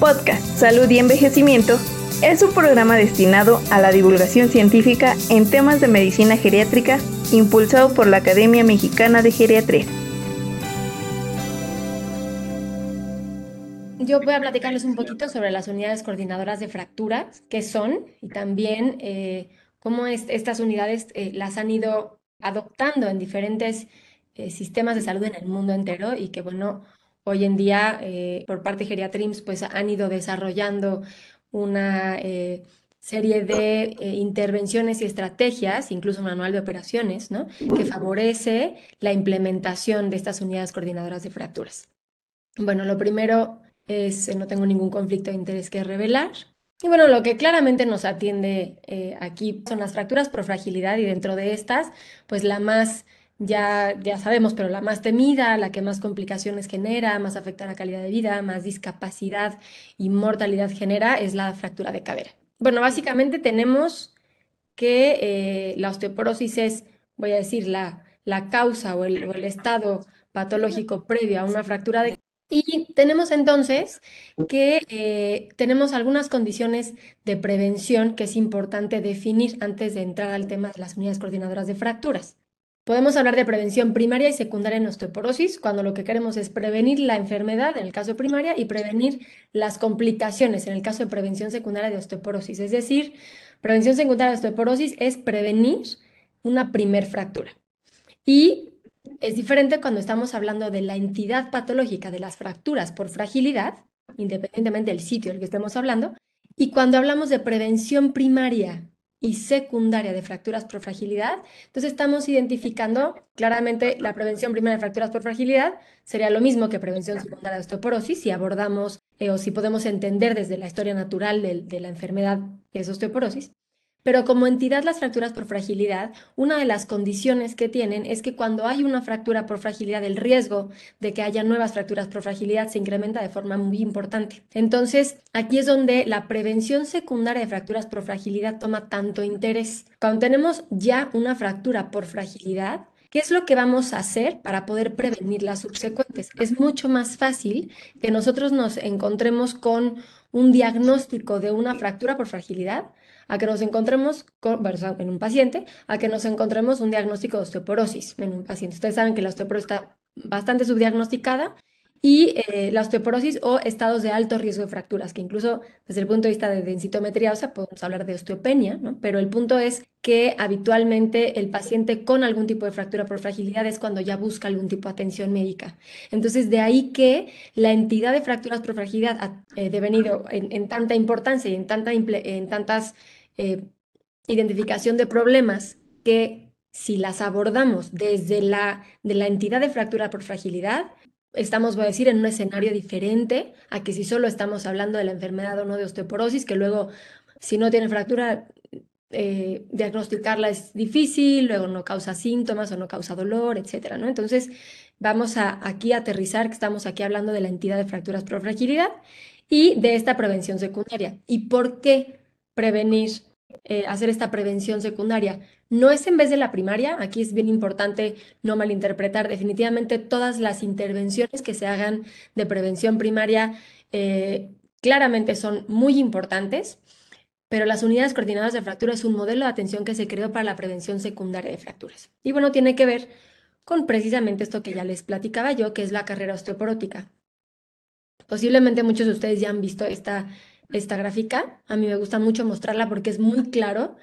Podcast Salud y Envejecimiento es un programa destinado a la divulgación científica en temas de medicina geriátrica impulsado por la Academia Mexicana de Geriatría. Yo voy a platicarles un poquito sobre las unidades coordinadoras de fracturas, qué son y también eh, cómo estas unidades eh, las han ido adoptando en diferentes eh, sistemas de salud en el mundo entero y que, bueno, hoy en día eh, por parte de Geriatrims pues han ido desarrollando una eh, serie de intervenciones y estrategias, incluso un manual de operaciones, ¿no? que favorece la implementación de estas unidades coordinadoras de fracturas. Bueno, lo primero es, no tengo ningún conflicto de interés que revelar. Y bueno, lo que claramente nos atiende aquí son las fracturas por fragilidad y dentro de estas, pues la más ya, ya sabemos, pero la más temida, la que más complicaciones genera, más afecta a la calidad de vida, más discapacidad y mortalidad genera, es la fractura de cadera. Bueno, básicamente tenemos que eh, la osteoporosis es, voy a decir, la, la causa o el, estado patológico previo a una fractura de y tenemos entonces que eh, tenemos algunas condiciones de prevención que es importante definir antes de entrar al tema de las unidades coordinadoras de fracturas. Podemos hablar de prevención primaria y secundaria en osteoporosis, cuando lo que queremos es prevenir la enfermedad en el caso primaria y prevenir las complicaciones en el caso de prevención secundaria de osteoporosis. Es decir, prevención secundaria de osteoporosis es prevenir una primer fractura. Y es diferente cuando estamos hablando de la entidad patológica de las fracturas por fragilidad, independientemente del sitio del que estemos hablando, y cuando hablamos de prevención primaria y secundaria de fracturas por fragilidad. Entonces estamos identificando claramente la prevención primaria de fracturas por fragilidad sería lo mismo que prevención secundaria de osteoporosis si abordamos eh, o si podemos entender desde la historia natural de la enfermedad que es osteoporosis. Pero como entidad las fracturas por fragilidad, una de las condiciones que tienen es que cuando hay una fractura por fragilidad, el riesgo de que haya nuevas fracturas por fragilidad se incrementa de forma muy importante. Entonces, aquí es donde la prevención secundaria de fracturas por fragilidad toma tanto interés. Cuando tenemos ya una fractura por fragilidad, ¿Qué es lo que vamos a hacer para poder prevenir las subsecuentes? Es mucho más fácil que nosotros nos encontremos con un diagnóstico de una fractura por fragilidad a que nos encontremos con, en un paciente, a que nos encontremos un diagnóstico de osteoporosis en un paciente. Ustedes saben que la osteoporosis está bastante subdiagnosticada y eh, la osteoporosis o estados de alto riesgo de fracturas, que incluso desde el punto de vista de densitometría sea, podemos hablar de osteopenia, ¿no? pero el punto es que habitualmente el paciente con algún tipo de fractura por fragilidad es cuando ya busca algún tipo de atención médica. Entonces, de ahí que la entidad de fracturas por fragilidad ha eh, devenido en, tanta importancia y en tantas eh, identificación de problemas que si las abordamos desde la, de la entidad de fractura por fragilidad, estamos, voy a decir, en un escenario diferente a que si solo estamos hablando de la enfermedad o no de osteoporosis, que luego, si no tiene fractura, eh, diagnosticarla es difícil, luego no causa síntomas o no causa dolor, etcétera, ¿no? Entonces, vamos a aquí a aterrizar que estamos aquí hablando de la entidad de fracturas por fragilidad y de esta prevención secundaria. ¿Y por qué prevenir, eh, hacer esta prevención secundaria? No es en vez de la primaria, aquí es bien importante no malinterpretar, definitivamente todas las intervenciones que se hagan de prevención primaria eh, claramente son muy importantes, pero las unidades coordinadas de fractura es un modelo de atención que se creó para la prevención secundaria de fracturas. Y bueno, tiene que ver con precisamente esto que ya les platicaba yo, que es la carrera osteoporótica. Posiblemente muchos de ustedes ya han visto esta, esta gráfica. A mí me gusta mucho mostrarla porque es muy claro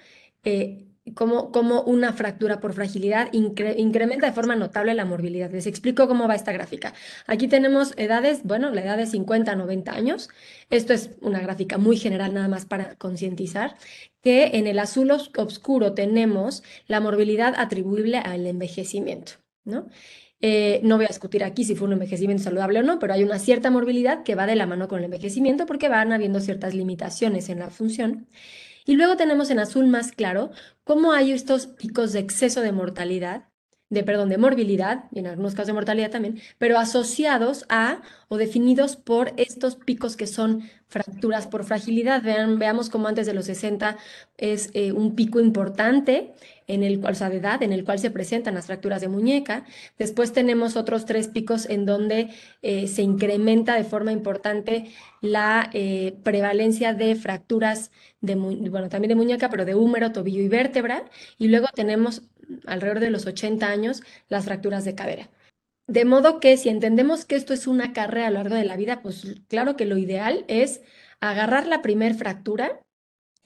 eh, cómo, una fractura por fragilidad incrementa de forma notable la morbilidad. Les explico cómo va esta gráfica. Aquí tenemos edades, bueno, la edad de 50 a 90 años. Esto es una gráfica muy general nada más para concientizar que en el azul oscuro tenemos la morbilidad atribuible al envejecimiento, ¿no? Eh, no voy a discutir aquí si fue un envejecimiento saludable o no, pero hay una cierta morbilidad que va de la mano con el envejecimiento porque van habiendo ciertas limitaciones en la función. Y luego tenemos en azul más claro cómo hay estos picos de exceso de mortalidad de, perdón, de morbilidad, y en algunos casos de mortalidad también, pero asociados a o definidos por estos picos que son fracturas por fragilidad. Vean, veamos cómo antes de los 60 es eh, un pico importante en el cual, o sea, de edad, en el cual se presentan las fracturas de muñeca. Después tenemos otros tres picos en donde eh, se incrementa de forma importante la eh, prevalencia de fracturas de, bueno, también de muñeca, pero de húmero, tobillo y vértebra. Y luego tenemos alrededor de los 80 años las fracturas de cadera. De modo que si entendemos que esto es una carrera a lo largo de la vida, pues claro que lo ideal es agarrar la primer fractura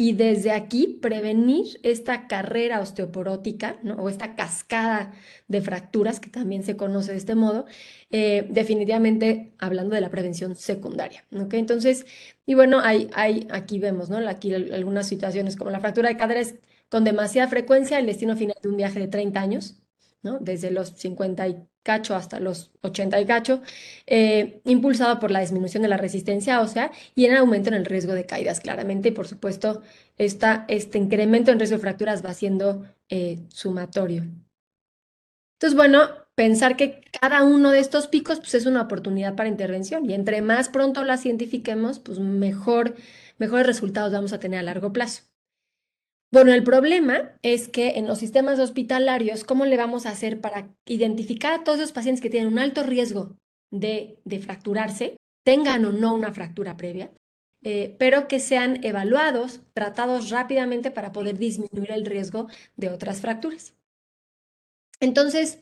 y desde aquí prevenir esta carrera osteoporótica o esta cascada de fracturas que también se conoce de este modo, eh, definitivamente hablando de la prevención secundaria. ¿okay? Entonces, y bueno, hay, hay, aquí vemos ¿no? aquí algunas situaciones como la fractura de cadera con demasiada frecuencia el destino final de un viaje de 30 años, desde los 50 y cacho hasta los 80 y cacho, eh, impulsado por la disminución de la resistencia ósea y en aumento en el riesgo de caídas, claramente. Y por supuesto, este incremento en riesgo de fracturas va siendo eh, sumatorio. Entonces, bueno, pensar que cada uno de estos picos pues, es una oportunidad para intervención y entre más pronto la cientifiquemos, pues mejor, mejores resultados vamos a tener a largo plazo. Bueno, el problema es que en los sistemas hospitalarios, ¿cómo le vamos a hacer para identificar a todos los pacientes que tienen un alto riesgo de, fracturarse, tengan o no una fractura previa, eh, pero que sean evaluados, tratados rápidamente para poder disminuir el riesgo de otras fracturas? Entonces,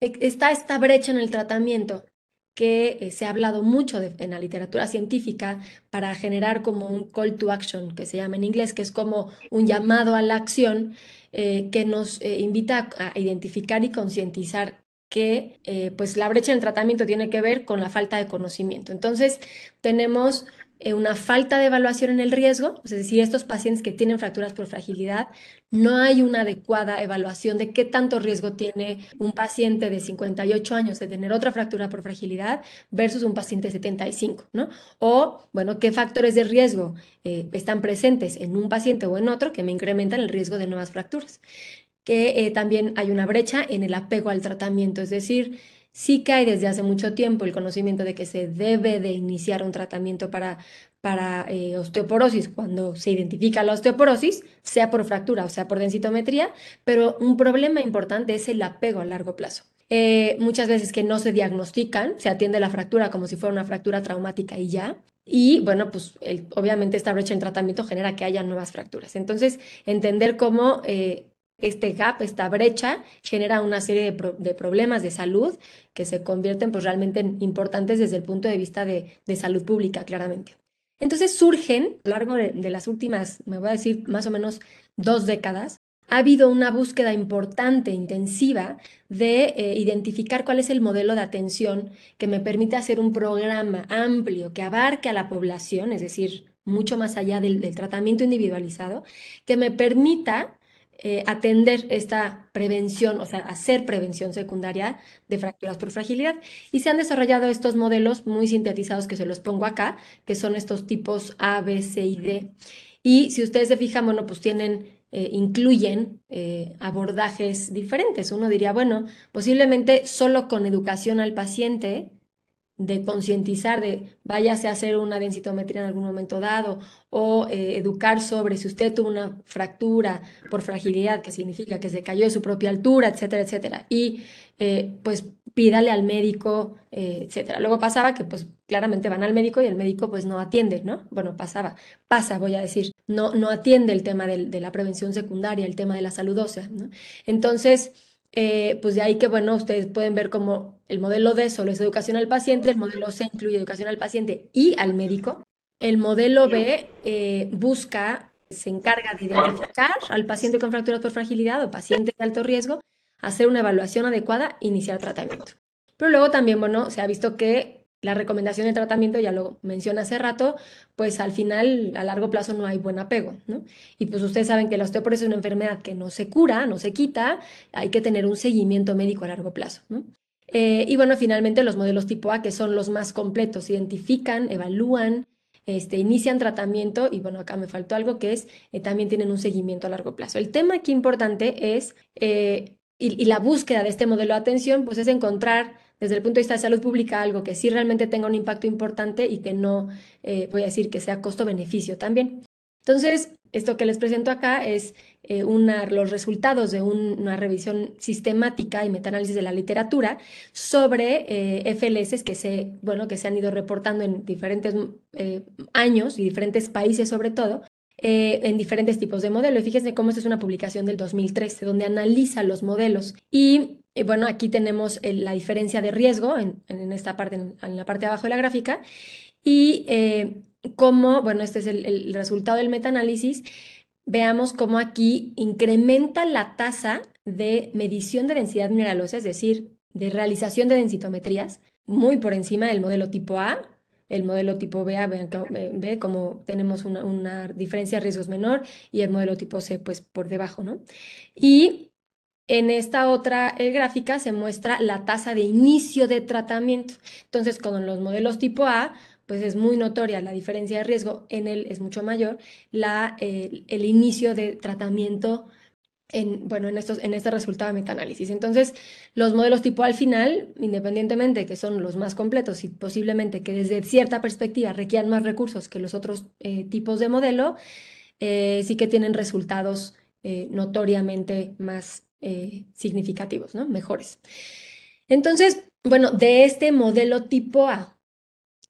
e, está esta brecha en el tratamiento que eh, se ha hablado mucho en la literatura científica para generar como un call to action, que se llama en inglés, que es como un llamado a la acción eh, que nos eh, invita a, identificar y concientizar que pues la brecha en el tratamiento tiene que ver con la falta de conocimiento. Entonces, tenemos una falta de evaluación en el riesgo, es decir, estos pacientes que tienen fracturas por fragilidad, no hay una adecuada evaluación de qué tanto riesgo tiene un paciente de 58 años de tener otra fractura por fragilidad versus un paciente de 75, ¿no? O, bueno, qué factores de riesgo eh, están presentes en un paciente o en otro que me incrementan el riesgo de nuevas fracturas. Que eh, también hay una brecha en el apego al tratamiento, es decir, Sí hay desde hace mucho tiempo el conocimiento de que se debe de iniciar un tratamiento para, para eh, osteoporosis cuando se identifica la osteoporosis, sea por fractura o sea por densitometría, pero un problema importante es el apego a largo plazo. Eh, muchas veces que no se diagnostican, se atiende la fractura como si fuera una fractura traumática y ya. Y bueno, pues obviamente esta brecha en tratamiento genera que haya nuevas fracturas. Entonces, entender cómo eh, este gap, esta brecha, genera una serie de, problemas de salud que se convierten pues, realmente en importantes desde el punto de vista de, salud pública, claramente. Entonces surgen, a lo largo de, las últimas, me voy a decir, más o menos dos décadas, ha habido una búsqueda importante, intensiva, de eh, identificar cuál es el modelo de atención que me permite hacer un programa amplio que abarque a la población, es decir, mucho más allá del tratamiento individualizado, que me permita eh, atender esta prevención, o sea, hacer prevención secundaria de fracturas por fragilidad. Y se han desarrollado estos modelos muy sintetizados que se los pongo acá, que son estos tipos A, B, C y D. Y si ustedes se fijan, bueno, pues tienen, eh, incluyen eh, abordajes diferentes. Uno diría, bueno, posiblemente solo con educación al paciente de concientizar, de váyase a hacer una densitometría en algún momento dado, o eh, educar sobre si usted tuvo una fractura por fragilidad, que significa que se cayó de su propia altura, etcétera, etcétera. Y eh, pues pídale al médico, eh, etcétera. Luego pasaba que pues claramente van al médico y el médico pues no atiende, ¿no? Bueno, pasaba, pasa, voy a decir, no, no atiende el tema de, de la prevención secundaria, el tema de la salud ósea, ¿no? Entonces, eh, pues de ahí que, bueno, ustedes pueden ver como el modelo D solo es educación al paciente, el modelo C incluye educación al paciente y al médico. El modelo B eh, busca, se encarga de identificar al paciente con fractura por fragilidad o paciente de alto riesgo, hacer una evaluación adecuada, iniciar tratamiento. Pero luego también, bueno, se ha visto que la recomendación de tratamiento, ya lo mencioné hace rato, pues al final a largo plazo no hay buen apego, ¿no? Y pues ustedes saben que la osteoporosis es una enfermedad que no se cura, no se quita, hay que tener un seguimiento médico a largo plazo, ¿no? Eh, y bueno, finalmente los modelos tipo A, que son los más completos, identifican, evalúan, este, inician tratamiento y bueno, acá me faltó algo que es, eh, también tienen un seguimiento a largo plazo. El tema aquí importante es, eh, y, la búsqueda de este modelo de atención, pues es encontrar desde el punto de vista de salud pública algo que sí realmente tenga un impacto importante y que no, eh, voy a decir, que sea costo-beneficio también. Entonces, esto que les presento acá es eh, una, los resultados de una revisión sistemática y metaanálisis de la literatura sobre eh, FLS que se, bueno, que se han ido reportando en diferentes eh, años y diferentes países sobre todo, en diferentes tipos de modelos. Fíjense cómo esta es una publicación del 2013, donde analiza los modelos. Y bueno, aquí tenemos la diferencia de riesgo en, esta parte, en, la parte de abajo de la gráfica. Y cómo, bueno, este es el, resultado del metaanálisis, veamos cómo aquí incrementa la tasa de medición de densidad mineralosa, es decir, de realización de densitometrías, muy por encima del modelo tipo A. El modelo tipo B, ve como tenemos una, diferencia de riesgos menor y el modelo tipo C, pues por debajo, ¿no? Y en esta otra eh, gráfica se muestra la tasa de inicio de tratamiento. Entonces, con los modelos tipo A, pues es muy notoria la diferencia de riesgo, en él es mucho mayor la, el inicio de tratamiento en, bueno, en, estos, en este resultado de metaanálisis. Entonces, los modelos tipo al final, independientemente que son los más completos y posiblemente que desde cierta perspectiva requieran más recursos que los otros eh, tipos de modelo, eh, sí que tienen resultados eh, notoriamente más significativos, ¿no? Mejores. Entonces, bueno, de este modelo tipo A,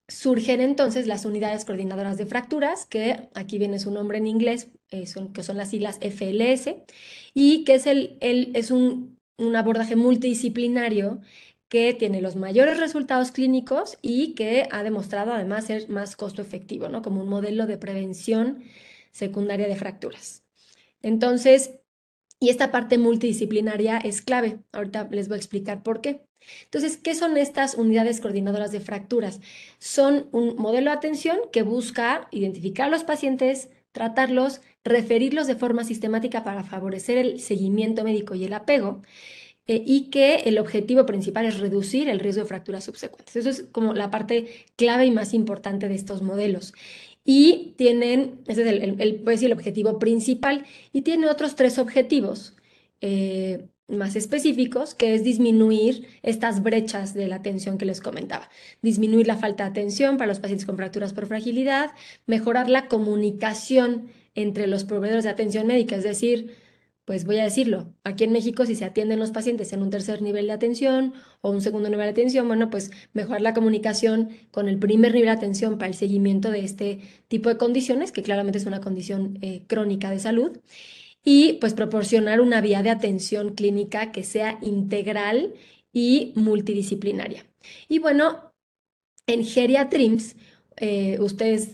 surgen entonces las unidades coordinadoras de fracturas, que aquí viene su nombre en inglés, eh, que son las siglas FLS, y que es, el, el es un, un, abordaje multidisciplinario que tiene los mayores resultados clínicos y que ha demostrado además ser más costo efectivo, ¿no? como un modelo de prevención secundaria de fracturas. Entonces, y esta parte multidisciplinaria es clave. Ahorita les voy a explicar por qué. Entonces, ¿qué son estas unidades coordinadoras de fracturas? Son un modelo de atención que busca identificar a los pacientes, tratarlos, referirlos de forma sistemática para favorecer el seguimiento médico y el apego, eh, y que el objetivo principal es reducir el riesgo de fracturas subsecuentes. Eso es como la parte clave y más importante de estos modelos. Y tienen, ese es el, el, el objetivo principal, y tiene otros tres objetivos. Eh, más específicos, que es disminuir estas brechas de la atención que les comentaba. Disminuir la falta de atención para los pacientes con fracturas por fragilidad, mejorar la comunicación entre los proveedores de atención médica, es decir, pues voy a decirlo, aquí en México si se atienden los pacientes en un tercer nivel de atención o un segundo nivel de atención, bueno, pues mejorar la comunicación con el primer nivel de atención para el seguimiento de este tipo de condiciones, que claramente es una condición eh, crónica de salud y pues proporcionar una vía de atención clínica que sea integral y multidisciplinaria. Y bueno, en Geriatrims, eh, ustedes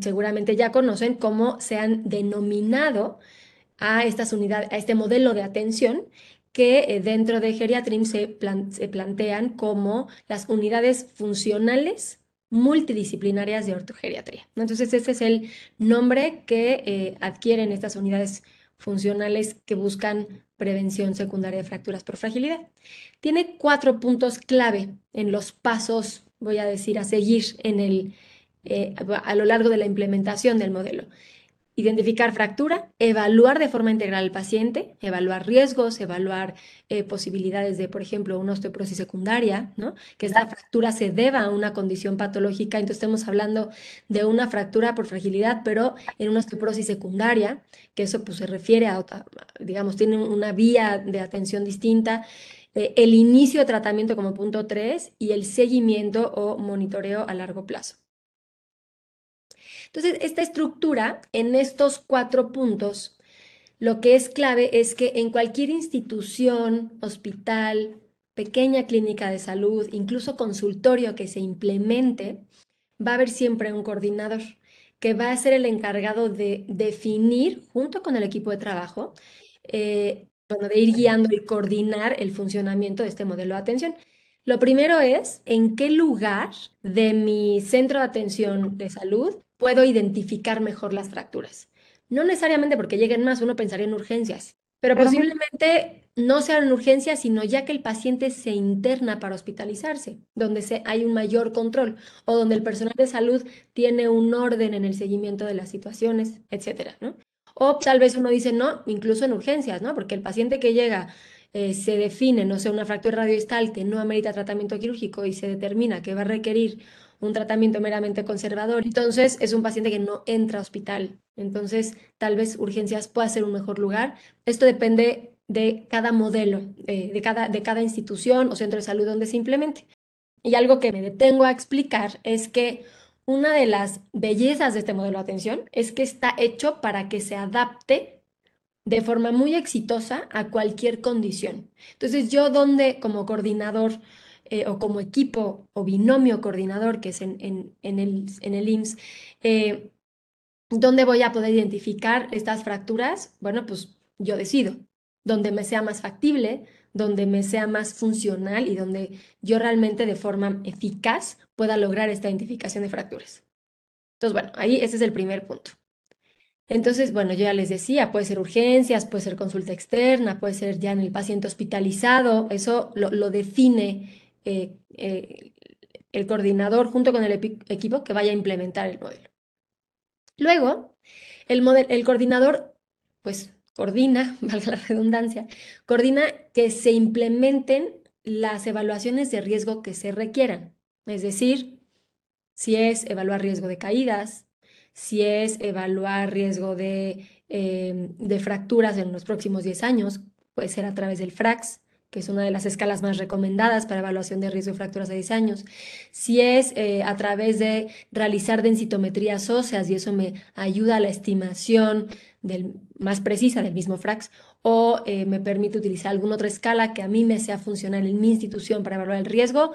seguramente ya conocen cómo se han denominado a estas unidades, a este modelo de atención que eh, dentro de Geriatrims se, se plantean como las unidades funcionales multidisciplinarias de ortogeriatría. Entonces, este es el nombre que eh, adquieren estas unidades funcionales que buscan prevención secundaria de fracturas por fragilidad. Tiene cuatro puntos clave en los pasos, voy a decir, a seguir en el, eh, a lo largo de la implementación del modelo identificar fractura, evaluar de forma integral al paciente, evaluar riesgos, evaluar eh, posibilidades de, por ejemplo, una osteoporosis secundaria, ¿no? que esta fractura se deba a una condición patológica, entonces estamos hablando de una fractura por fragilidad, pero en una osteoporosis secundaria, que eso pues, se refiere a, digamos, tiene una vía de atención distinta, eh, el inicio de tratamiento como punto 3 y el seguimiento o monitoreo a largo plazo. Entonces, esta estructura en estos cuatro puntos, lo que es clave es que en cualquier institución, hospital, pequeña clínica de salud, incluso consultorio que se implemente, va a haber siempre un coordinador que va a ser el encargado de definir, junto con el equipo de trabajo, eh, bueno, de ir guiando y coordinar el funcionamiento de este modelo de atención. Lo primero es en qué lugar de mi centro de atención de salud puedo identificar mejor las fracturas. No necesariamente porque lleguen más, uno pensaría en urgencias, pero, posiblemente no sean en urgencias, sino ya que el paciente se interna para hospitalizarse, donde se, hay un mayor control o donde el personal de salud tiene un orden en el seguimiento de las situaciones, etcétera, ¿no? O tal vez uno dice no, incluso en urgencias, ¿no? Porque el paciente que llega eh, se define, no sé, una fractura radiodistal que no amerita tratamiento quirúrgico y se determina que va a requerir un tratamiento meramente conservador, entonces es un paciente que no entra a hospital. Entonces, tal vez urgencias pueda ser un mejor lugar. Esto depende de cada modelo, de, cada, de cada institución o centro de salud donde se implemente. Y algo que me detengo a explicar es que una de las bellezas de este modelo de atención es que está hecho para que se adapte de forma muy exitosa a cualquier condición. Entonces, yo donde como coordinador eh, o como equipo o binomio coordinador, que es en, el, en el IMSS, eh, ¿dónde voy a poder identificar estas fracturas? Bueno, pues yo decido, donde me sea más factible, donde me sea más funcional y donde yo realmente de forma eficaz pueda lograr esta identificación de fracturas. Entonces, bueno, ahí ese es el primer punto. Entonces, bueno, yo ya les decía, puede ser urgencias, puede ser consulta externa, puede ser ya en el paciente hospitalizado, eso lo, define eh, eh, el coordinador junto con el equipo que vaya a implementar el modelo. Luego, el, el coordinador, pues coordina, valga la redundancia, coordina que se implementen las evaluaciones de riesgo que se requieran. Es decir, si es evaluar riesgo de caídas, si es evaluar riesgo de, em, de fracturas en los próximos 10 años, puede ser a través del FRAX, que es una de las escalas más recomendadas para evaluación de riesgo de fracturas a 10 años. Si es eh, a través de realizar densitometrías óseas y eso me ayuda a la estimación del, más precisa del mismo FRAX, o eh, me permite utilizar alguna otra escala que a mí me sea funcional en mi institución para evaluar el riesgo,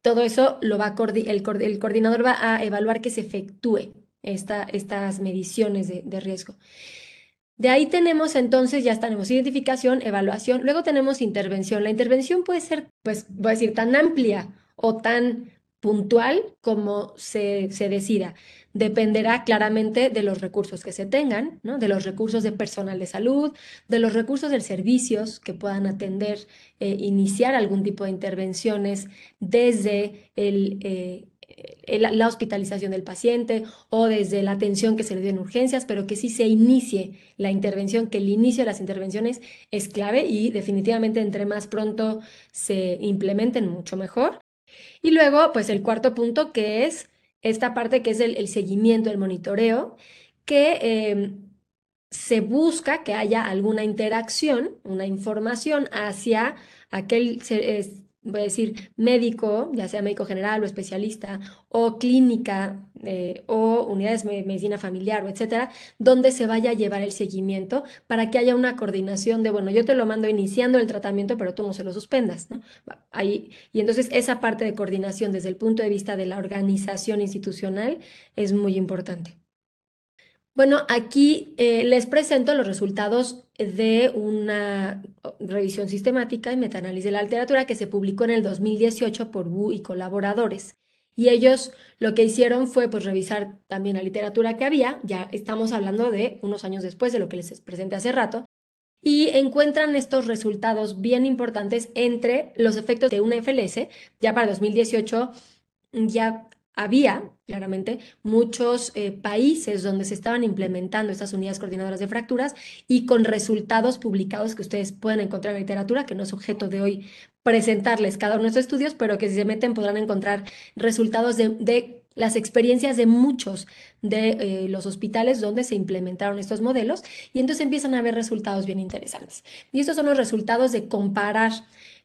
todo eso lo va el, coordinador va a evaluar que se efectúe esta, estas mediciones de riesgo. De ahí tenemos entonces, ya tenemos identificación, evaluación, luego tenemos intervención. La intervención puede ser, pues, voy a decir, tan amplia o tan puntual como se, se decida. Dependerá claramente de los recursos que se tengan, ¿no? de los recursos de personal de salud, de los recursos de servicios que puedan atender, eh, iniciar algún tipo de intervenciones desde el, eh, la hospitalización del paciente o desde la atención que se le dio en urgencias, pero que sí se inicie la intervención, que el inicio de las intervenciones es clave y definitivamente entre más pronto se implementen, mucho mejor. Y luego, pues el cuarto punto, que es esta parte que es el, seguimiento, el monitoreo, que em, se busca que haya alguna interacción, una información hacia aquel voy a decir, médico, ya sea médico general o especialista, o clínica, eh, o unidades de medicina familiar, o etcétera, donde se vaya a llevar el seguimiento para que haya una coordinación de, bueno, yo te lo mando iniciando el tratamiento, pero tú no se lo suspendas. Ahí, y entonces esa parte de coordinación desde el punto de vista de la organización institucional es muy importante. Bueno, aquí eh, les presento los resultados de una revisión sistemática y metaanálisis de la literatura que se publicó en el 2018 por Wu y colaboradores. Y ellos lo que hicieron fue pues revisar también la literatura que había, ya estamos hablando de unos años después de lo que les presenté hace rato, y encuentran estos resultados bien importantes entre los efectos de una FLS, ya para 2018 ya había claramente muchos eh, países donde se estaban implementando estas unidades coordinadoras de fracturas y con resultados publicados que ustedes pueden encontrar en literatura, que no es objeto de hoy presentarles cada uno de estos estudios, pero que si se meten podrán encontrar resultados de, las experiencias de muchos de eh, los hospitales donde se implementaron estos modelos y entonces empiezan a ver resultados bien interesantes. Y estos son los resultados de comparar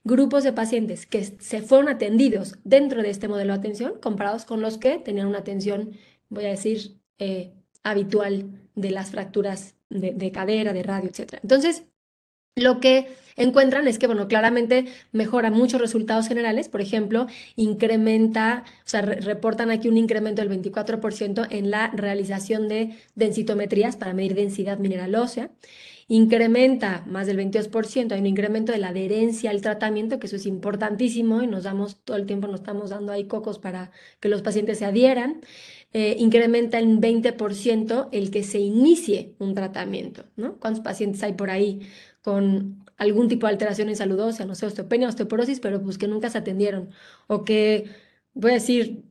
grupos de pacientes que se fueron atendidos dentro de este modelo de atención comparados con los que tenían una atención, voy a decir, eh, habitual de las fracturas de, cadera, de radio, etc. Entonces, lo que encuentran es que, bueno, claramente mejora muchos resultados generales, por ejemplo, incrementa, o sea, reportan aquí un incremento del 24% en la realización de densitometrías para medir densidad mineral ósea, incrementa más del 22%, hay un incremento de la adherencia al tratamiento, que eso es importantísimo y nos damos todo el tiempo, nos estamos dando ahí cocos para que los pacientes se adhieran. Eh, incrementa en 20% el que se inicie un tratamiento, ¿no? ¿Cuántos pacientes hay por ahí con algún tipo de alteración en salud ósea, no sé, osteopenia, osteoporosis, pero pues que nunca se atendieron o que, voy a decir,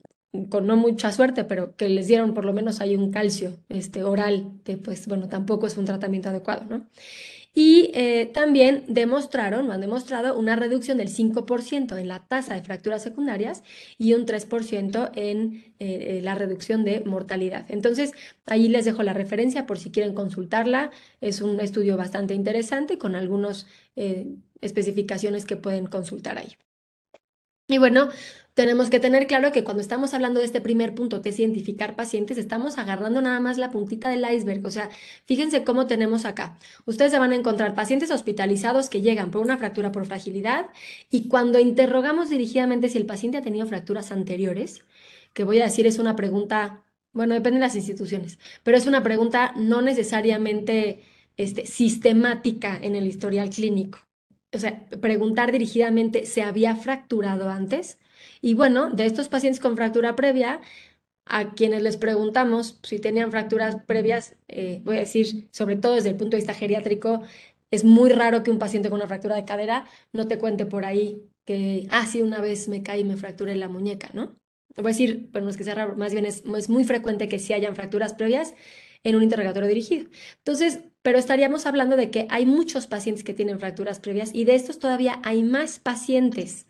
con no mucha suerte, pero que les dieron por lo menos ahí un calcio este, oral, que pues bueno, tampoco es un tratamiento adecuado, ¿no? Y eh, también demostraron, han demostrado una reducción del 5% en la tasa de fracturas secundarias y un 3% en eh, eh, la reducción de mortalidad. Entonces, ahí les dejo la referencia por si quieren consultarla. Es un estudio bastante interesante con algunas especificaciones que pueden consultar ahí. Y bueno, tenemos que tener claro que cuando estamos hablando de este primer punto, que es identificar pacientes, estamos agarrando nada más la puntita del iceberg. O sea, fíjense cómo tenemos acá. Ustedes se van a encontrar pacientes hospitalizados que llegan por una fractura por fragilidad y cuando interrogamos dirigidamente si el paciente ha tenido fracturas anteriores, que voy a decir es una pregunta, bueno, depende de las instituciones, pero es una pregunta no necesariamente este, sistemática en el historial clínico. O sea, preguntar dirigidamente, ¿se había fracturado antes? Y bueno, de estos pacientes con fractura previa, a quienes les preguntamos si tenían fracturas previas, eh, voy a decir, sobre todo desde el punto de vista geriátrico, es muy raro que un paciente con una fractura de cadera no te cuente por ahí que, ah, sí, una vez me caí y me fracturé la muñeca, ¿no? Voy a decir, pero no es que sea raro, más bien es, es muy frecuente que sí hayan fracturas previas en un interrogatorio dirigido. Entonces, pero estaríamos hablando de que hay muchos pacientes que tienen fracturas previas y de estos todavía hay más pacientes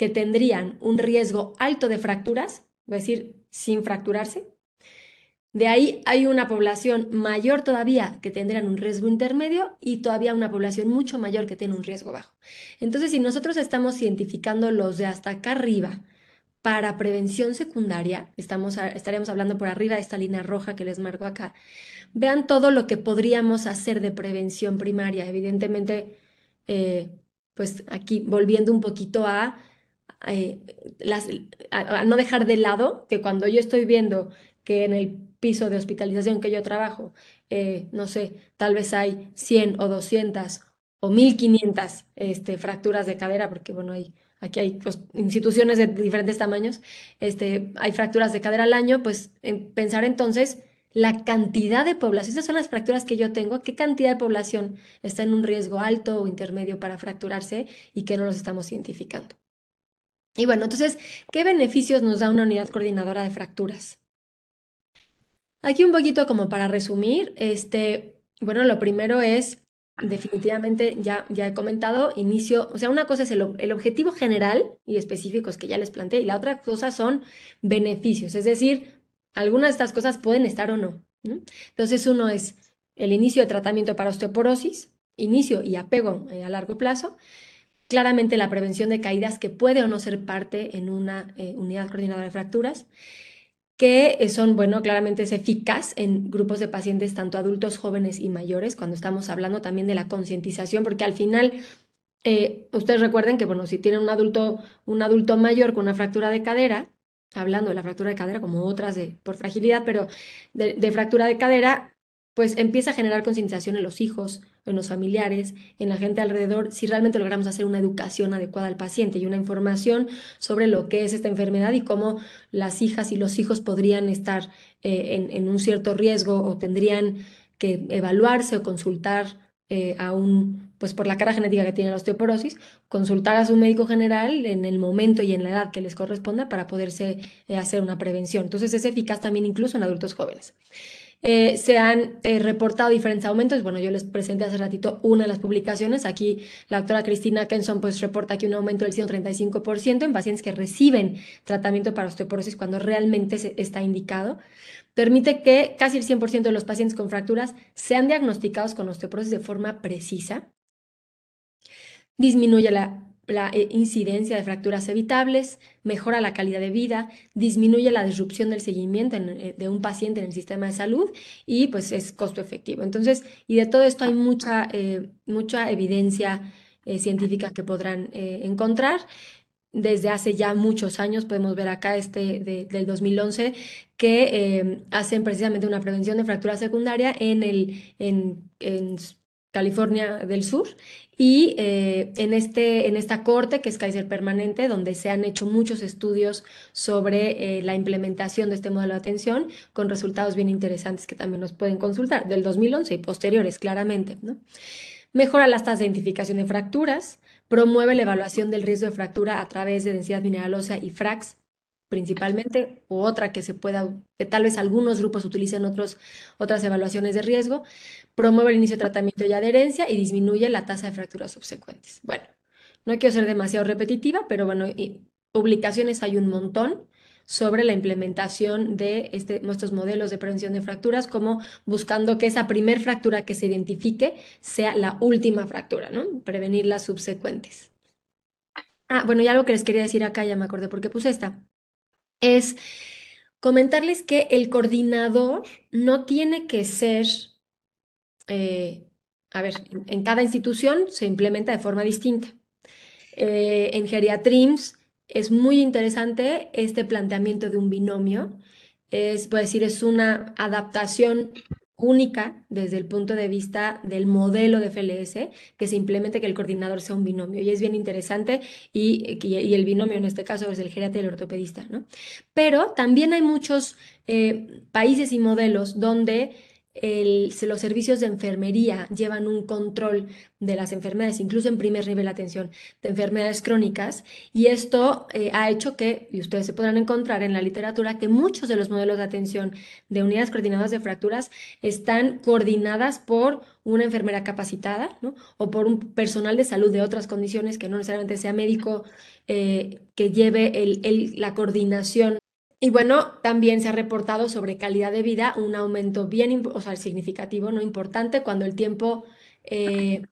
que tendrían un riesgo alto de fracturas, es decir, sin fracturarse. De ahí hay una población mayor todavía que tendrían un riesgo intermedio y todavía una población mucho mayor que tiene un riesgo bajo. Entonces, si nosotros estamos identificando los de hasta acá arriba para prevención secundaria, estamos, estaríamos hablando por arriba de esta línea roja que les marco acá, vean todo lo que podríamos hacer de prevención primaria. Evidentemente, eh, pues aquí volviendo un poquito a eh, a, no dejar de lado que cuando yo estoy viendo que en el piso de hospitalización que yo trabajo, eh, no sé, tal vez hay 100 o 200 o 1500 este, fracturas de cadera, porque bueno, hay, aquí hay pues, instituciones de diferentes tamaños, este, hay fracturas de cadera al año, pues pensar entonces la cantidad de población, esas son las fracturas que yo tengo, qué cantidad de población está en un riesgo alto o intermedio para fracturarse y que no los estamos identificando. Y bueno, entonces, ¿qué beneficios nos da una unidad coordinadora de fracturas? Aquí un poquito como para resumir, este, bueno, lo primero es, definitivamente, ya, ya he comentado, inicio, o sea, una cosa es el, objetivo general y específicos que ya les planteé, y la otra cosa son beneficios, es decir, algunas de estas cosas pueden estar o no. Entonces, uno es el inicio de tratamiento para osteoporosis, inicio y apego eh, a largo plazo, claramente la prevención de caídas que puede o no ser parte en una eh, unidad coordinadora de fracturas, que eh, son, bueno, claramente es eficaz en grupos de pacientes, tanto adultos, jóvenes y mayores, cuando estamos hablando también de la concientización, porque al final, eh, ustedes recuerden que, bueno, si tienen un adulto, un adulto mayor con una fractura de cadera, hablando de la fractura de cadera como otras de, por fragilidad, pero de fractura de cadera, pues empieza a generar concientización en los hijos, en los familiares, en la gente alrededor, si realmente logramos hacer una educación adecuada al paciente y una información sobre lo que es esta enfermedad y cómo las hijas y los hijos podrían estar eh, en, un cierto riesgo o tendrían que evaluarse o consultar eh, a un, pues por la cara genética que tiene la osteoporosis, consultar a su médico general en el momento y en la edad que les corresponda para poderse eh, hacer una prevención. Entonces es eficaz también incluso en adultos jóvenes. Eh, se han eh, reportado diferentes aumentos. Bueno, yo les presenté hace ratito una de las publicaciones. Aquí la doctora Cristina Kenson pues reporta aquí un aumento del 135% en pacientes que reciben tratamiento para osteoporosis cuando realmente se está indicado. Permite que casi el 100% de los pacientes con fracturas sean diagnosticados con osteoporosis de forma precisa. Disminuye la la eh, incidencia de fracturas evitables, mejora la calidad de vida, disminuye la disrupción del seguimiento eh, de un paciente en el sistema de salud y pues es costo efectivo. Entonces, y de todo esto hay mucha, eh, mucha evidencia científica que podrán encontrar. Desde hace ya muchos años, podemos ver acá este del 2011, que hacen precisamente una prevención de fractura secundaria en, el, en California del Sur y eh, en, este, en esta corte, que es Kaiser Permanente, donde se han hecho muchos estudios sobre eh, la implementación de este modelo de atención, con resultados bien interesantes que también nos pueden consultar, del 2011 y posteriores, claramente. ¿no? Mejora las tasas de identificación de fracturas, promueve la evaluación del riesgo de fractura a través de densidad mineral ósea y FRAX, principalmente, u otra que se pueda, que tal vez algunos grupos utilicen otros, otras evaluaciones de riesgo, promueve el inicio de tratamiento y adherencia y disminuye la tasa de fracturas subsecuentes. Bueno, no quiero ser demasiado repetitiva, pero bueno, publicaciones hay un montón sobre la implementación de este, nuestros modelos de prevención de fracturas, como buscando que esa primer fractura que se identifique sea la última fractura, ¿no? Prevenir las subsecuentes. Ah, bueno, y algo que les quería decir acá, ya me acordé porque puse esta, es comentarles que el coordinador no tiene que ser, eh, a ver, en cada institución se implementa de forma distinta. Eh, en Geriatrims es muy interesante este planteamiento de un binomio. Es, puedo decir, es una adaptación única desde el punto de vista del modelo de FLS, que se implemente que el coordinador sea un binomio. Y es bien interesante, y, y el binomio en este caso es el geriatra y el ortopedista, ¿no? Pero también hay muchos eh, países y modelos donde los servicios de enfermería llevan un control de las enfermedades, incluso en primer nivel de atención de enfermedades crónicas, y esto eh, ha hecho que, y ustedes se podrán encontrar en la literatura, que muchos de los modelos de atención de unidades coordinadas de fracturas están coordinadas por una enfermera capacitada, o por un personal de salud de otras condiciones que no necesariamente sea médico, eh, que lleve la coordinación y bueno, también se ha reportado sobre calidad de vida un aumento bien, o sea, significativo, no importante, cuando el tiempo, eh,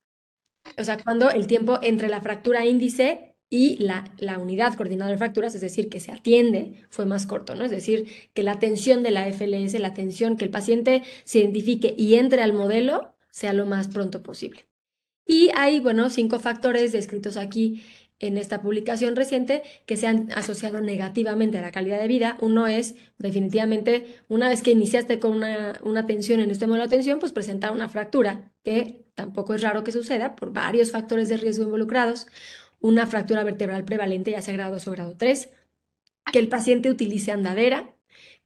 o sea, cuando el tiempo entre la fractura índice y la, la unidad coordinadora de fracturas, es decir, que se atiende, fue más corto, ¿no? Es decir, que la atención de la FLS, la atención que el paciente se identifique y entre al modelo, sea lo más pronto posible. Y hay, bueno, cinco factores descritos aquí en esta publicación reciente que se han asociado negativamente a la calidad de vida. Uno es, definitivamente, una vez que iniciaste con una, una tensión en este modelo de atención, pues presentar una fractura, que tampoco es raro que suceda por varios factores de riesgo involucrados. Una fractura vertebral prevalente, ya sea grado 2 o grado 3, que el paciente utilice andadera,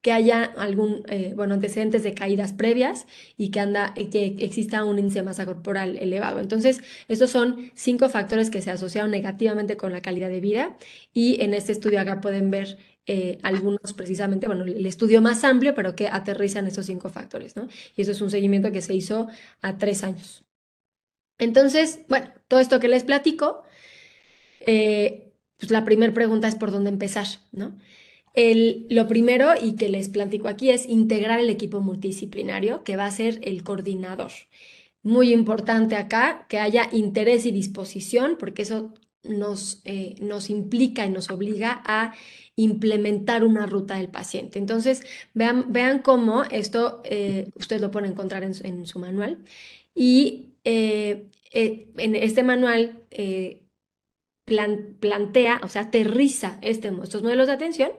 que haya algún, eh, bueno, antecedentes de caídas previas y que, anda, que exista un índice de masa corporal elevado. Entonces, estos son cinco factores que se asociaron negativamente con la calidad de vida y en este estudio acá pueden ver eh, algunos precisamente, bueno, el estudio más amplio, pero que aterrizan estos cinco factores, ¿no? Y eso es un seguimiento que se hizo a tres años. Entonces, bueno, todo esto que les platico, eh, pues la primera pregunta es por dónde empezar, ¿no? Lo primero y que les platico aquí es integrar el equipo multidisciplinario que va a ser el coordinador. Muy importante acá que haya interés y disposición porque eso nos, eh, nos implica y nos obliga a implementar una ruta del paciente. Entonces, vean, vean cómo esto eh, ustedes lo pueden encontrar en, su manual. Y eh, en este manual plantea, o sea, aterriza este, estos modelos de atención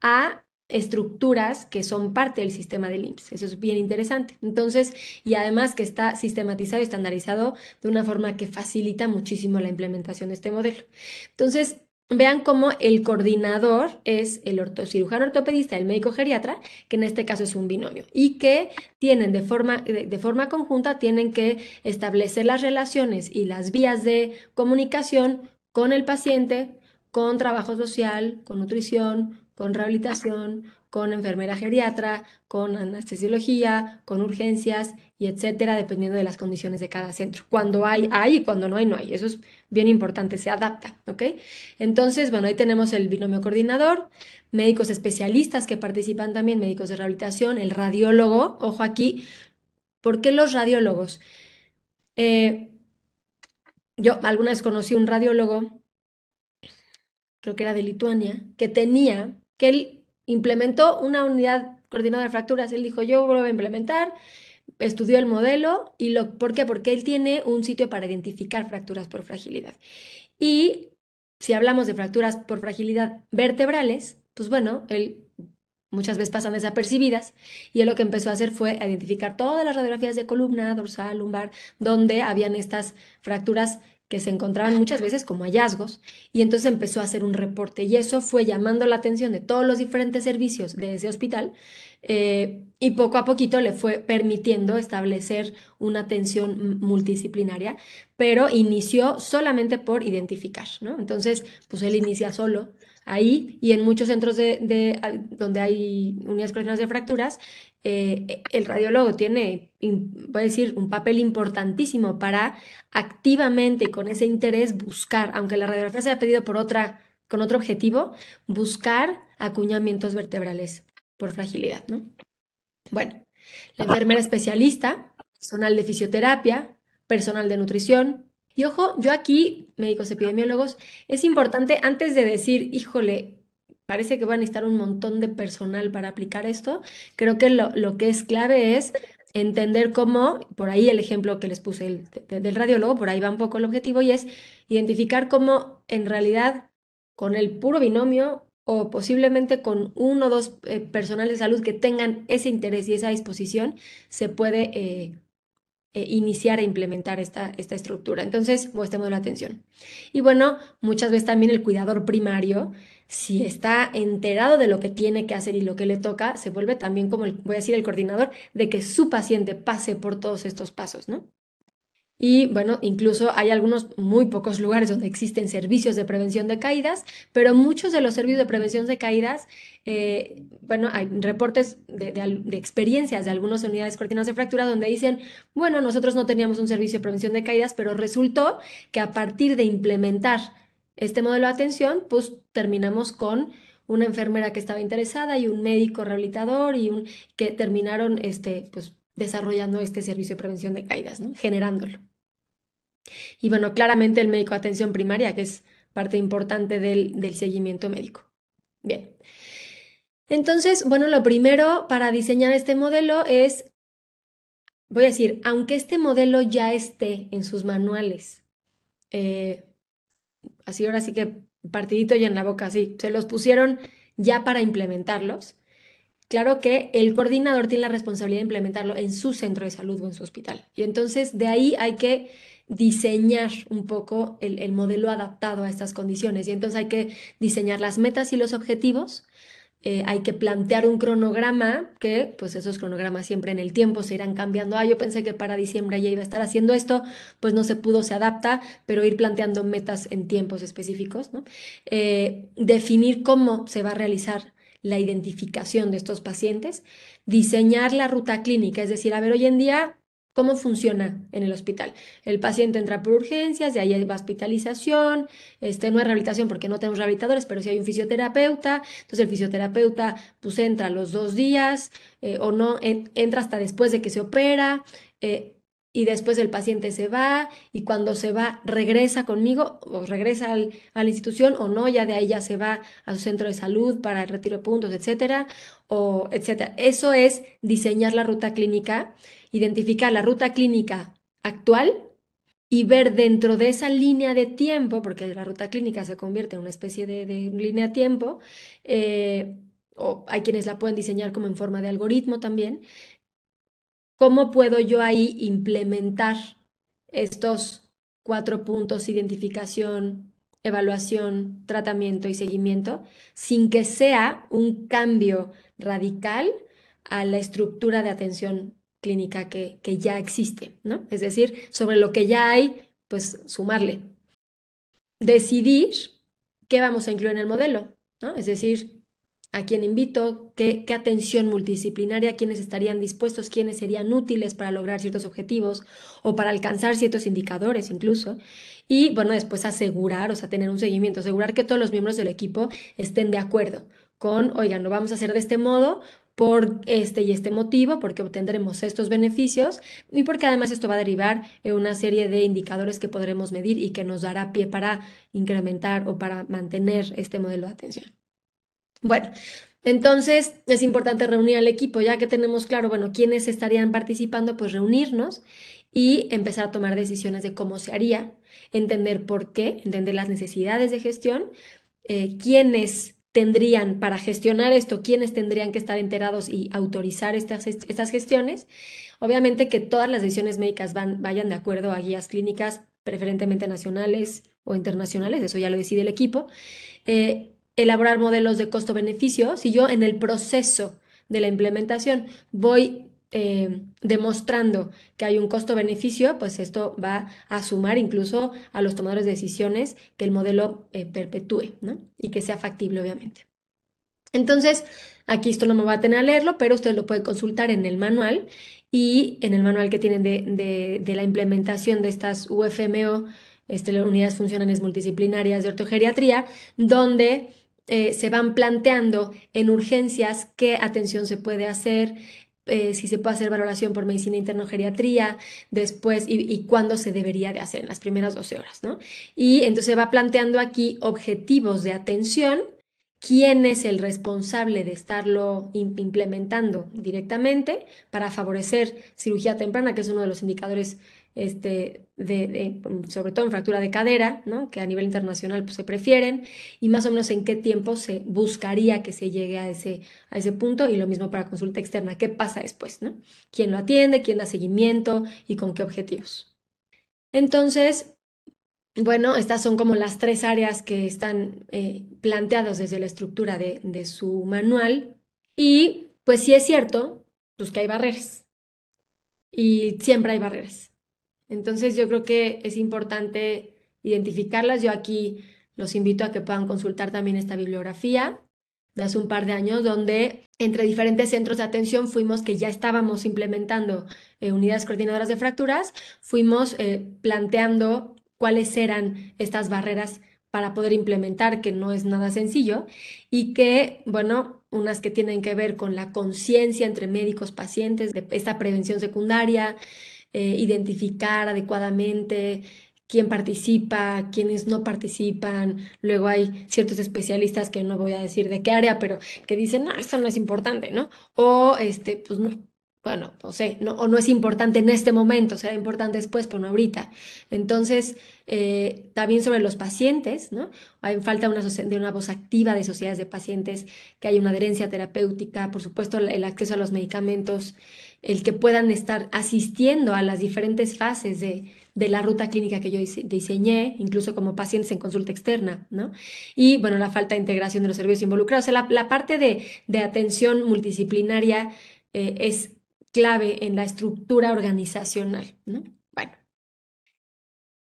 a estructuras que son parte del sistema del IMSS. Eso es bien interesante. Entonces, y además que está sistematizado y estandarizado de una forma que facilita muchísimo la implementación de este modelo. Entonces, vean cómo el coordinador es el cirujano ortopedista, el médico geriatra, que en este caso es un binomio, y que tienen de forma, de forma conjunta, tienen que establecer las relaciones y las vías de comunicación con el paciente, con trabajo social, con nutrición, con rehabilitación, con enfermera geriatra, con anestesiología, con urgencias y etcétera, dependiendo de las condiciones de cada centro. Cuando hay, hay y cuando no hay, no hay. Eso es bien importante, se adapta, ¿ok? Entonces, bueno, ahí tenemos el binomio coordinador, médicos especialistas que participan también, médicos de rehabilitación, el radiólogo, ojo aquí, ¿por qué los radiólogos? Eh, yo alguna vez conocí un radiólogo, creo que era de Lituania, que tenía que él implementó una unidad coordinada de fracturas. Él dijo, yo voy a implementar, estudió el modelo y lo, ¿por qué? Porque él tiene un sitio para identificar fracturas por fragilidad. Y si hablamos de fracturas por fragilidad vertebrales, pues bueno, él muchas veces pasan desapercibidas y él lo que empezó a hacer fue identificar todas las radiografías de columna, dorsal, lumbar, donde habían estas fracturas que se encontraban muchas veces como hallazgos, y entonces empezó a hacer un reporte, y eso fue llamando la atención de todos los diferentes servicios de ese hospital, eh, y poco a poquito le fue permitiendo establecer una atención multidisciplinaria, pero inició solamente por identificar, ¿no? Entonces, pues él inicia solo ahí y en muchos centros de, donde hay unidades coordinadas de fracturas, eh, el radiólogo tiene, voy a decir, un papel importantísimo para activamente y con ese interés buscar, aunque la radiografía se haya pedido por otra, con otro objetivo, buscar acuñamientos vertebrales por fragilidad, ¿no? Bueno, la enfermera especialista, personal de fisioterapia, personal de nutrición. Y ojo, yo aquí, médicos epidemiólogos, es importante antes de decir, híjole, parece que van a necesitar un montón de personal para aplicar esto, creo que lo, que es clave es entender cómo, por ahí el ejemplo que les puse el, del radiólogo, por ahí va un poco el objetivo, y es identificar cómo en realidad con el puro binomio o posiblemente con uno o dos eh, personal de salud que tengan ese interés y esa disposición, se puede eh, eh, iniciar e implementar esta, esta estructura. Entonces, este modelo de atención. Y bueno, muchas veces también el cuidador primario, si está enterado de lo que tiene que hacer y lo que le toca, se vuelve también como, el, voy a decir, el coordinador de que su paciente pase por todos estos pasos, ¿no? Y bueno, incluso hay algunos muy pocos lugares donde existen servicios de prevención de caídas, pero muchos de los servicios de prevención de caídas, eh, bueno, hay reportes de, experiencias de algunas unidades coordinadas de fractura donde dicen, bueno, nosotros no teníamos un servicio de prevención de caídas, pero resultó que a partir de implementar este modelo de atención, pues terminamos con una enfermera que estaba interesada y un médico rehabilitador y un que terminaron este, pues, desarrollando este servicio de prevención de caídas, ¿no? generándolo. Y bueno, claramente el médico de atención primaria, que es parte importante del, del seguimiento médico. Bien. Entonces, bueno, lo primero para diseñar este modelo es, voy a decir, aunque este modelo ya esté en sus manuales, eh, así ahora sí que partidito y en la boca, así, se los pusieron ya para implementarlos. Claro que el coordinador tiene la responsabilidad de implementarlo en su centro de salud o en su hospital. Y entonces de ahí hay que diseñar un poco el, modelo adaptado a estas condiciones. Y entonces hay que diseñar las metas y los objetivos. Eh, hay que plantear un cronograma que, pues esos cronogramas siempre en el tiempo se irán cambiando. Ah, yo pensé que para diciembre ya iba a estar haciendo esto, pues no se pudo, se adapta, pero ir planteando metas en tiempos específicos. ¿no? Eh, definir cómo se va a realizar la identificación de estos pacientes, diseñar la ruta clínica, es decir, a ver, hoy en día, ¿cómo funciona en el hospital? El paciente entra por urgencias, de ahí va hospitalización, este, no hay rehabilitación porque no tenemos rehabilitadores, pero sí hay un fisioterapeuta, entonces el fisioterapeuta pues entra los dos días eh, o no, entra hasta después de que se opera. Eh, y después el paciente se va y cuando se va regresa conmigo o regresa a la institución o no, ya de ahí ya se va a su centro de salud para el retiro de puntos, etcétera, o etcétera. Eso es diseñar la ruta clínica, identificar la ruta clínica actual y ver dentro de esa línea de tiempo, porque la ruta clínica se convierte en una especie de, línea de tiempo, eh, o hay quienes la pueden diseñar como en forma de algoritmo también, ¿Cómo puedo yo ahí implementar estos cuatro puntos, identificación, evaluación, tratamiento y seguimiento, sin que sea un cambio radical a la estructura de atención clínica que, que ya existe, ¿no? Es decir, sobre lo que ya hay, pues sumarle. Decidir qué vamos a incluir en el modelo, ¿no? Es decir, a quién invito, qué, atención multidisciplinaria, quiénes estarían dispuestos, quiénes serían útiles para lograr ciertos objetivos o para alcanzar ciertos indicadores incluso. Y bueno, después asegurar, o sea, tener un seguimiento, asegurar que todos los miembros del equipo estén de acuerdo con, oigan, lo vamos a hacer de este modo por este y este motivo, porque obtendremos estos beneficios y porque además esto va a derivar en una serie de indicadores que podremos medir y que nos dará pie para incrementar o para mantener este modelo de atención. Bueno, entonces es importante reunir al equipo, ya que tenemos claro, bueno, quiénes estarían participando, pues reunirnos y empezar a tomar decisiones de cómo se haría, entender por qué, entender las necesidades de gestión, eh, quiénes tendrían para gestionar esto, quiénes tendrían que estar enterados y autorizar estas, estas gestiones. Obviamente que todas las decisiones médicas van, vayan de acuerdo a guías clínicas, preferentemente nacionales o internacionales, eso ya lo decide el equipo. Eh, elaborar modelos de costo-beneficio, si yo en el proceso de la implementación voy eh, demostrando que hay un costo-beneficio, pues esto va a sumar incluso a los tomadores de decisiones que el modelo eh, perpetúe, ¿no? Y que sea factible, obviamente. Entonces, aquí esto no me va a tener a leerlo, pero usted lo puede consultar en el manual y en el manual que tienen de, de, la implementación de estas UFMO, este, las unidades funcionales multidisciplinarias de ortogeriatría, donde eh, se van planteando en urgencias qué atención se puede hacer, eh, si se puede hacer valoración por medicina interno-geriatría, después, y, cuándo se debería de hacer en las primeras 12 horas, ¿no? Y entonces va planteando aquí objetivos de atención, quién es el responsable de estarlo implementando directamente para favorecer cirugía temprana, que es uno de los indicadores este, sobre todo en fractura de cadera, ¿no? que a nivel internacional pues, se prefieren, y más o menos en qué tiempo se buscaría que se llegue a ese, a ese punto, y lo mismo para consulta externa, qué pasa después, ¿no? quién lo atiende, quién da seguimiento y con qué objetivos. Entonces, bueno, estas son como las tres áreas que están eh, planteadas desde la estructura de, de su manual, y pues sí es cierto, pues que hay barreras, y siempre hay barreras. Entonces yo creo que es importante identificarlas. Yo aquí los invito a que puedan consultar también esta bibliografía de hace un par de años, donde entre diferentes centros de atención fuimos que ya estábamos implementando eh, unidades coordinadoras de fracturas, fuimos eh, planteando cuáles eran estas barreras para poder implementar, que no es nada sencillo, y que, bueno, unas que tienen que ver con la conciencia entre médicos, pacientes, de esta prevención secundaria, eh, identificar adecuadamente quién participa, quiénes no participan. Luego hay ciertos especialistas que no voy a decir de qué área, pero que dicen, no, esto no es importante, ¿no? O, este, pues no, bueno, no sé, no, o no es importante en este momento, será importante después, pero no ahorita. Entonces, eh, también sobre los pacientes, ¿no? Hay falta de una voz activa de sociedades de pacientes, que haya una adherencia terapéutica, por supuesto, el acceso a los medicamentos, el que puedan estar asistiendo a las diferentes fases de, de la ruta clínica que yo diseñé, incluso como pacientes en consulta externa, ¿no? Y, bueno, la falta de integración de los servicios involucrados. O sea, la, parte de, de, atención multidisciplinaria eh, es clave en la estructura organizacional, ¿no? Bueno,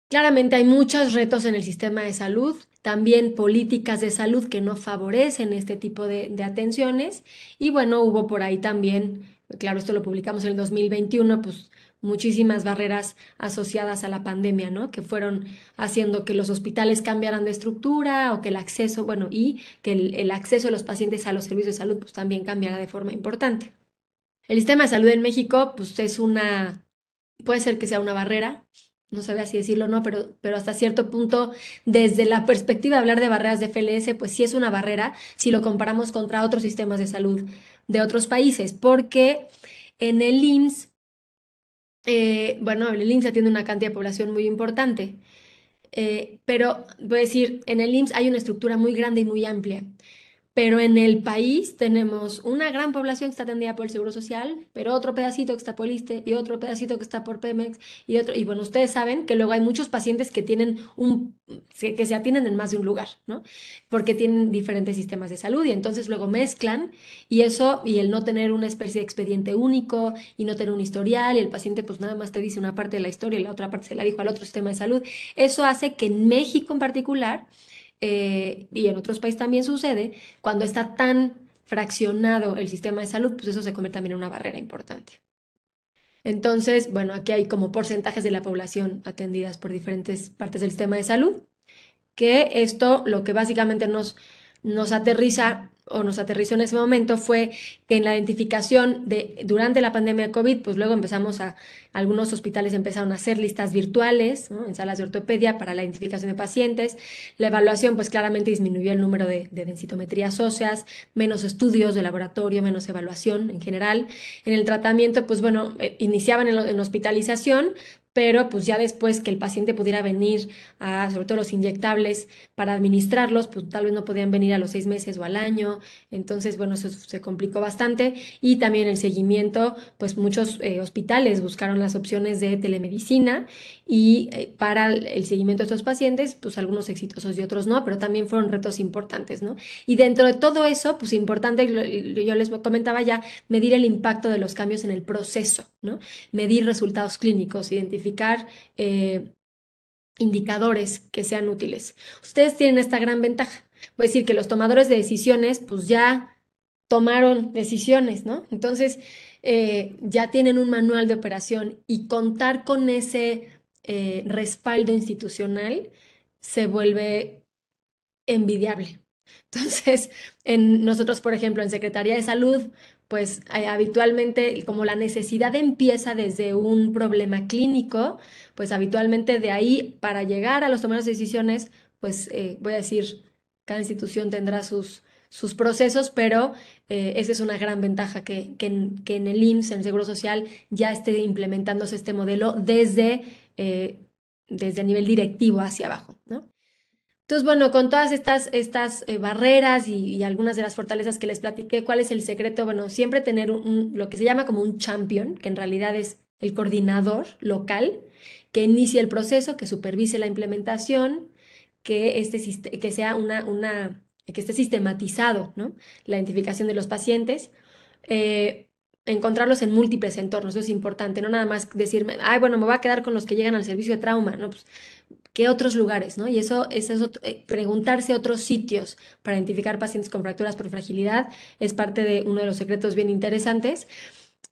claramente hay muchos retos en el sistema de salud, también políticas de salud que no favorecen este tipo de, de atenciones y bueno, hubo por ahí también claro, esto lo publicamos en el 2021, pues muchísimas barreras asociadas a la pandemia, ¿no? Que fueron haciendo que los hospitales cambiaran de estructura o que el acceso, bueno, y que el, acceso de los pacientes a los servicios de salud, pues también cambiara de forma importante. El sistema de salud en México, pues es una, puede ser que sea una barrera, no sabía si decirlo o no, pero, pero hasta cierto punto, desde la perspectiva de hablar de barreras de FLS, pues sí es una barrera si lo comparamos contra otros sistemas de salud de otros países, porque en el IMSS, eh, bueno, el IMSS tiene una cantidad de población muy importante, eh, pero voy a decir, en el IMSS hay una estructura muy grande y muy amplia. Pero en el país tenemos una gran población que está atendida por el Seguro Social, pero otro pedacito que está por ISTE y otro pedacito que está por Pemex y otro. Y bueno, ustedes saben que luego hay muchos pacientes que tienen un, que se atienden en más de un lugar, ¿no? Porque tienen diferentes sistemas de salud y entonces luego mezclan y eso, y el no tener una especie de expediente único y no tener un historial y el paciente pues nada más te dice una parte de la historia y la otra parte se la dijo al otro sistema de salud. Eso hace que en México en particular eh, y en otros países también sucede, cuando está tan fraccionado el sistema de salud, pues eso se convierte también en una barrera importante. Entonces, bueno, aquí hay como porcentajes de la población atendidas por diferentes partes del sistema de salud, que esto lo que básicamente nos, nos aterriza o nos aterrizó en ese momento fue que en la identificación de durante la pandemia de COVID, pues luego empezamos a, algunos hospitales empezaron a hacer listas virtuales en salas de ortopedia para la identificación de pacientes. La evaluación, pues claramente disminuyó el número de, densitometrías óseas, menos estudios de laboratorio, menos evaluación en general. En el tratamiento, pues bueno, eh, iniciaban en hospitalización, pero pues ya después que el paciente pudiera venir a, sobre todo los inyectables, para administrarlos, pues tal vez no podían venir a los seis meses o al año, entonces, bueno, eso se complicó bastante y también el seguimiento, pues muchos eh, hospitales buscaron las opciones de telemedicina y eh, para el seguimiento de estos pacientes, pues algunos exitosos y otros no, pero también fueron retos importantes, ¿no? Y dentro de todo eso, pues importante, yo les comentaba ya, medir el impacto de los cambios en el proceso, ¿no? Medir resultados clínicos, identificar eh, indicadores que sean útiles. Ustedes tienen esta gran ventaja. Voy decir que los tomadores de decisiones, pues ya tomaron decisiones, ¿no? Entonces, eh, ya tienen un manual de operación y contar con ese eh, respaldo institucional se vuelve envidiable. Entonces, en nosotros, por ejemplo, en Secretaría de Salud, pues habitualmente, como la necesidad empieza desde un problema clínico, pues habitualmente de ahí para llegar a los tomadores de decisiones, pues eh, voy a decir, cada institución tendrá sus, sus procesos, pero eh, esa es una gran ventaja que, que, en, el IMSS, en el Seguro Social, ya esté implementándose este modelo desde, eh, desde el nivel directivo hacia abajo, ¿no? Entonces, bueno, con todas estas, estas eh, barreras y, algunas de las fortalezas que les platiqué, ¿cuál es el secreto? Bueno, siempre tener un, lo que se llama como un champion, que en realidad es el coordinador local, que inicie el proceso, que supervise la implementación, que, este, que sea una, una, que esté sistematizado, ¿no? La identificación de los pacientes. Eh, encontrarlos en múltiples entornos, eso es importante, no nada más decirme, ay, bueno, me voy a quedar con los que llegan al servicio de trauma, ¿no? Pues, ¿qué otros lugares, no? Y eso, es eh, preguntarse otros sitios para identificar pacientes con fracturas por fragilidad es parte de uno de los secretos bien interesantes.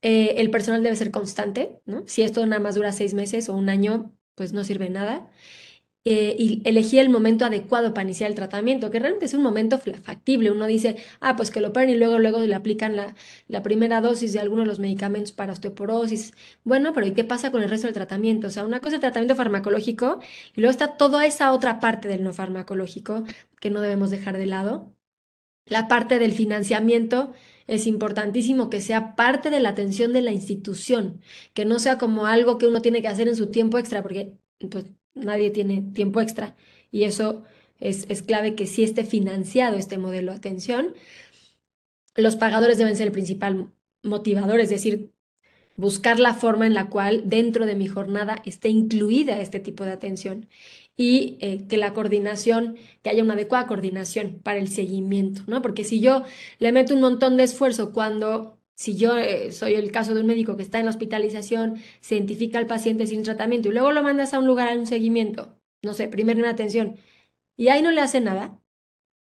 Eh, el personal debe ser constante, ¿no? Si esto nada más dura seis meses o un año, pues no sirve nada. Eh, y elegir el momento adecuado para iniciar el tratamiento, que realmente es un momento factible. Uno dice, ah, pues que lo operen y luego, luego le aplican la, la primera dosis de algunos de los medicamentos para osteoporosis. Bueno, pero ¿y qué pasa con el resto del tratamiento? O sea, una cosa es el tratamiento farmacológico y luego está toda esa otra parte del no farmacológico que no debemos dejar de lado. La parte del financiamiento es importantísimo que sea parte de la atención de la institución, que no sea como algo que uno tiene que hacer en su tiempo extra, porque pues, nadie tiene tiempo extra y eso es, clave que sí esté financiado este modelo de atención. Los pagadores deben ser el principal motivador, es decir, buscar la forma en la cual dentro de mi jornada esté incluida este tipo de atención y eh, que la coordinación, que haya una adecuada coordinación para el seguimiento, ¿no? Porque si yo le meto un montón de esfuerzo cuando si yo eh, soy el caso de un médico que está en la hospitalización, se identifica al paciente sin tratamiento y luego lo mandas a un lugar, a un seguimiento, no sé, primero en atención, y ahí no le hace nada,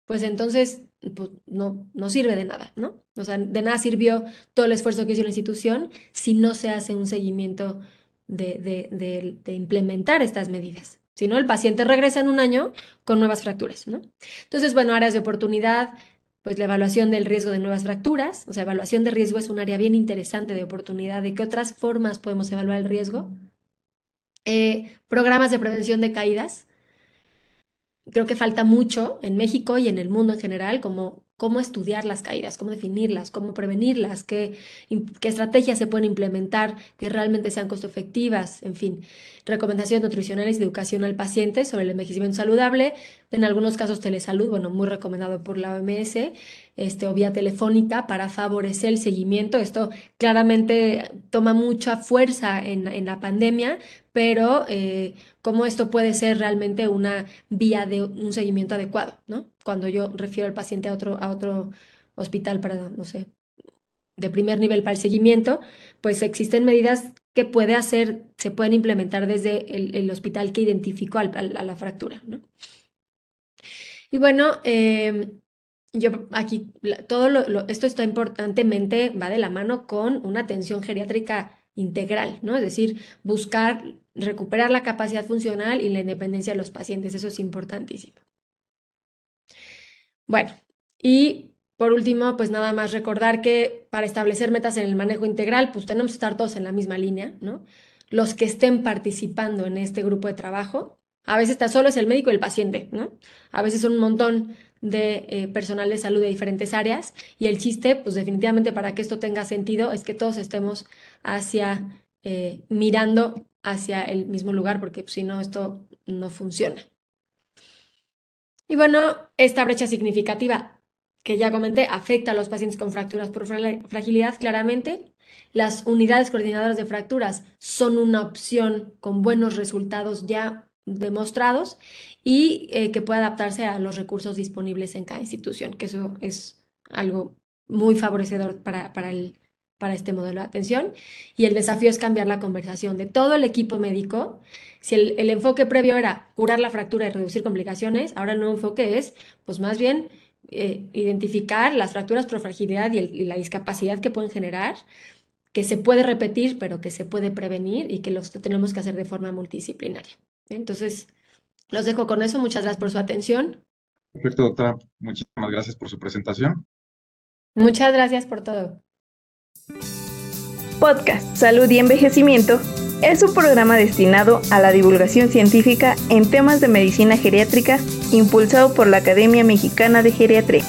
pues entonces pues, no, no sirve de nada, ¿no? O sea, de nada sirvió todo el esfuerzo que hizo la institución si no se hace un seguimiento de, de implementar estas medidas. Si no, el paciente regresa en un año con nuevas fracturas, ¿no? Entonces, bueno, áreas de oportunidad, pues la evaluación del riesgo de nuevas fracturas, o sea, evaluación de riesgo es un área bien interesante de oportunidad. ¿De qué otras formas podemos evaluar el riesgo? Eh, programas de prevención de caídas. Creo que falta mucho en México y en el mundo en general, como cómo estudiar las caídas, cómo definirlas, cómo prevenirlas, qué, qué estrategias se pueden implementar que realmente sean costo efectivas, en fin recomendaciones nutricionales y educación al paciente sobre el envejecimiento saludable, en algunos casos telesalud, bueno, muy recomendado por la OMS, este, o vía telefónica para favorecer el seguimiento. Esto claramente toma mucha fuerza en, la pandemia, pero eh, cómo esto puede ser realmente una vía de un seguimiento adecuado, ¿no? Cuando yo refiero al paciente a otro, a otro hospital para, no sé, de primer nivel para el seguimiento, pues existen medidas que puede hacer, se pueden implementar desde el, hospital que identificó a la fractura. ¿no? Y bueno, em, yo aquí, todo esto está importantemente, va de la mano con una atención geriátrica integral, ¿no? Es decir, buscar recuperar la capacidad funcional y la independencia de los pacientes, eso es importantísimo. Bueno, y por último, pues nada más recordar que para establecer metas en el manejo integral, pues tenemos que estar todos en la misma línea, ¿no? Los que estén participando en este grupo de trabajo, a veces está solo es el médico y el paciente, ¿no? A veces son un montón de eh, personal de salud de diferentes áreas y el chiste, pues definitivamente para que esto tenga sentido, es que todos estemos hacia, eh, mirando hacia el mismo lugar, porque si no, esto no funciona. Y bueno, esta brecha significativa que ya comenté afecta a los pacientes con fracturas por fragilidad claramente. Las unidades coordinadoras de fracturas son una opción con buenos resultados ya demostrados y eh, que puede adaptarse a los recursos disponibles en cada institución, que eso es algo muy favorecedor para, para, el, para este modelo de atención. Y el desafío es cambiar la conversación de todo el equipo médico. Si el, enfoque previo era curar la fractura y reducir complicaciones, ahora el nuevo enfoque es, pues más bien, eh, identificar las fracturas por fragilidad y, y la discapacidad que pueden generar que se puede repetir, pero que se puede prevenir y que los tenemos que hacer de forma multidisciplinaria. Entonces, los dejo con eso. Muchas gracias por su atención. Perfecto, doctora. Muchísimas gracias por su presentación. Muchas gracias por todo. Podcast Salud y Envejecimiento es un programa destinado a la divulgación científica en temas de medicina geriátrica impulsado por la Academia Mexicana de Geriatría.